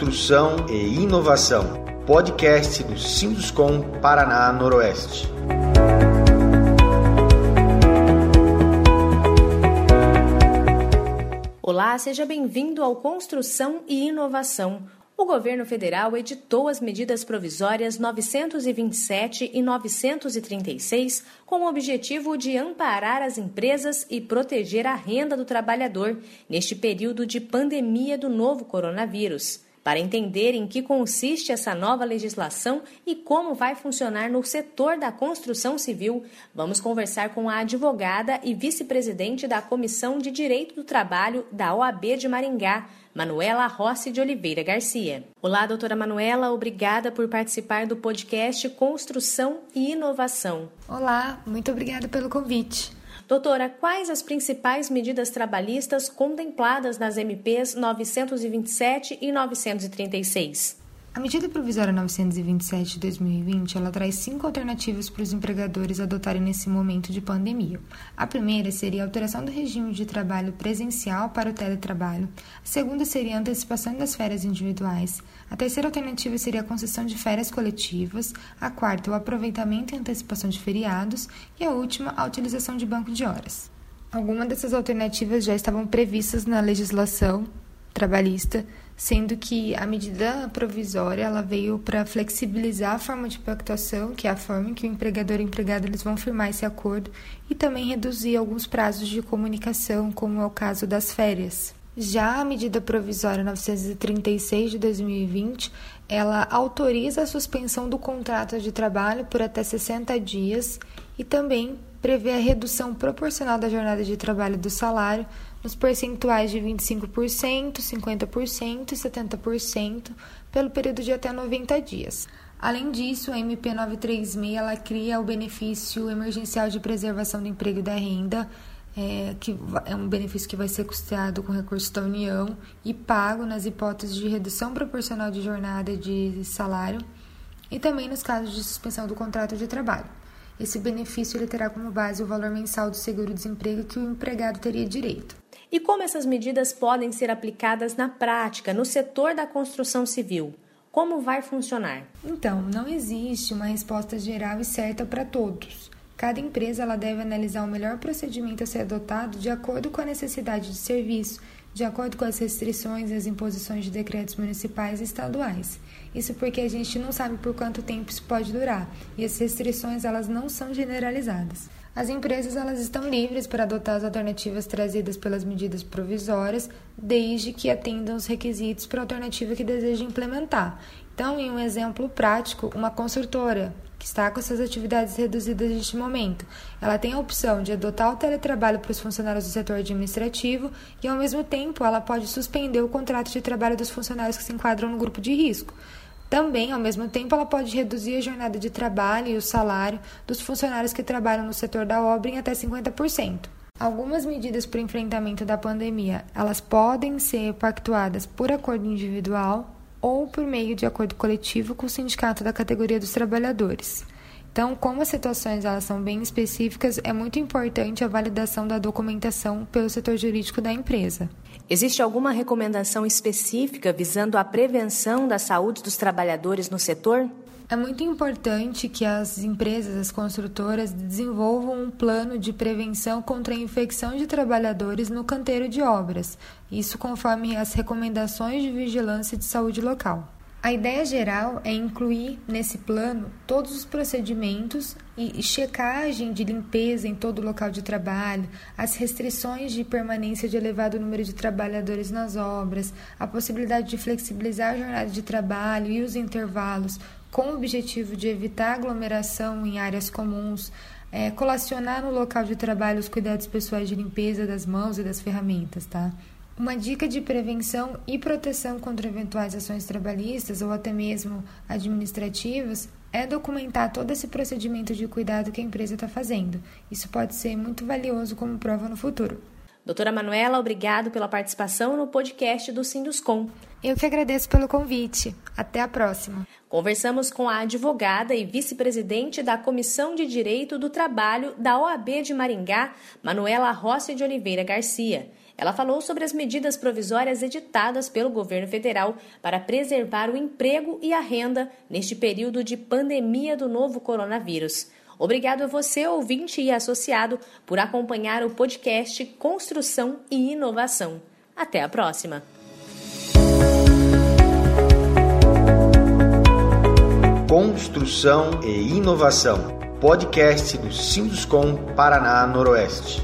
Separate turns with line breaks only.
Construção e Inovação, podcast do Sinduscom Paraná Noroeste.
Olá, seja bem-vindo ao Construção e Inovação. O governo federal editou as medidas provisórias 927 e 936 com o objetivo de amparar as empresas e proteger a renda do trabalhador neste período de pandemia do novo coronavírus. Para entender em que consiste essa nova legislação e como vai funcionar no setor da construção civil, vamos conversar com a advogada e vice-presidente da Comissão de Direito do Trabalho da OAB de Maringá, Manuela Rossi de Oliveira Garcia. Olá, doutora Manuela, obrigada por participar do podcast Construção e Inovação.
Olá, muito obrigada pelo convite.
Doutora, quais as principais medidas trabalhistas contempladas nas MPs 927 e 936?
A medida provisória 927 de 2020, ela traz cinco alternativas para os empregadores adotarem nesse momento de pandemia. A primeira seria a alteração do regime de trabalho presencial para o teletrabalho. A segunda seria a antecipação das férias individuais. A terceira alternativa seria a concessão de férias coletivas. A quarta, o aproveitamento e antecipação de feriados. E a última, a utilização de banco de horas. Algumas dessas alternativas já estavam previstas na legislação trabalhista, sendo que a medida provisória ela veio para flexibilizar a forma de pactuação, que é a forma em que o empregador e o empregado eles vão firmar esse acordo, e também reduzir alguns prazos de comunicação, como é o caso das férias. Já a medida provisória 936 de 2020, ela autoriza a suspensão do contrato de trabalho por até 60 dias e também prevê a redução proporcional da jornada de trabalho do salário nos percentuais de 25%, 50% e 70% pelo período de até 90 dias. Além disso, a MP 936 ela cria o benefício emergencial de preservação do emprego e da renda, é, que é um benefício que vai ser custeado com recursos da União e pago nas hipóteses de redução proporcional de jornada de salário e também nos casos de suspensão do contrato de trabalho. Esse benefício ele terá como base o valor mensal do seguro-desemprego que o empregado teria direito.
E como essas medidas podem ser aplicadas na prática, no setor da construção civil? Como vai funcionar?
Então, não existe uma resposta geral e certa para todos. Cada empresa ela deve analisar o melhor procedimento a ser adotado de acordo com a necessidade de serviço, de acordo com as restrições e as imposições de decretos municipais e estaduais. Isso porque a gente não sabe por quanto tempo isso pode durar e as restrições elas não são generalizadas. As empresas elas estão livres para adotar as alternativas trazidas pelas medidas provisórias, desde que atendam os requisitos para a alternativa que deseja implementar. Então, em um exemplo prático, uma construtora que está com suas atividades reduzidas neste momento, ela tem a opção de adotar o teletrabalho para os funcionários do setor administrativo e, ao mesmo tempo, ela pode suspender o contrato de trabalho dos funcionários que se enquadram no grupo de risco. Também, ao mesmo tempo, ela pode reduzir a jornada de trabalho e o salário dos funcionários que trabalham no setor da obra em até 50%. Algumas medidas para o enfrentamento da pandemia, elas podem ser pactuadas por acordo individual ou por meio de acordo coletivo com o sindicato da categoria dos trabalhadores. Então, como as situações elas são bem específicas, é muito importante a validação da documentação pelo setor jurídico da empresa.
Existe alguma recomendação específica visando a prevenção da saúde dos trabalhadores no setor?
É muito importante que as empresas, as construtoras, desenvolvam um plano de prevenção contra a infecção de trabalhadores no canteiro de obras, isso conforme as recomendações de vigilância de saúde local. A ideia geral é incluir nesse plano todos os procedimentos e checagem de limpeza em todo o local de trabalho, as restrições de permanência de elevado número de trabalhadores nas obras, a possibilidade de flexibilizar a jornada de trabalho e os intervalos, com o objetivo de evitar aglomeração em áreas comuns, é, colacionar no local de trabalho os cuidados pessoais de limpeza das mãos e das ferramentas, tá? Uma dica de prevenção e proteção contra eventuais ações trabalhistas ou até mesmo administrativas é documentar todo esse procedimento de cuidado que a empresa está fazendo. Isso pode ser muito valioso como prova no futuro.
Doutora Manuela, obrigado pela participação no podcast do Sinduscom.
Eu que agradeço pelo convite. Até a próxima.
Conversamos com a advogada e vice-presidente da Comissão de Direito do Trabalho da OAB de Maringá, Manuela Rossi de Oliveira Garcia. Ela falou sobre as medidas provisórias editadas pelo governo federal para preservar o emprego e a renda neste período de pandemia do novo coronavírus. Obrigado a você, ouvinte e associado, por acompanhar o podcast Construção e Inovação. Até a próxima!
Construção e Inovação, podcast do Sinduscom Paraná Noroeste.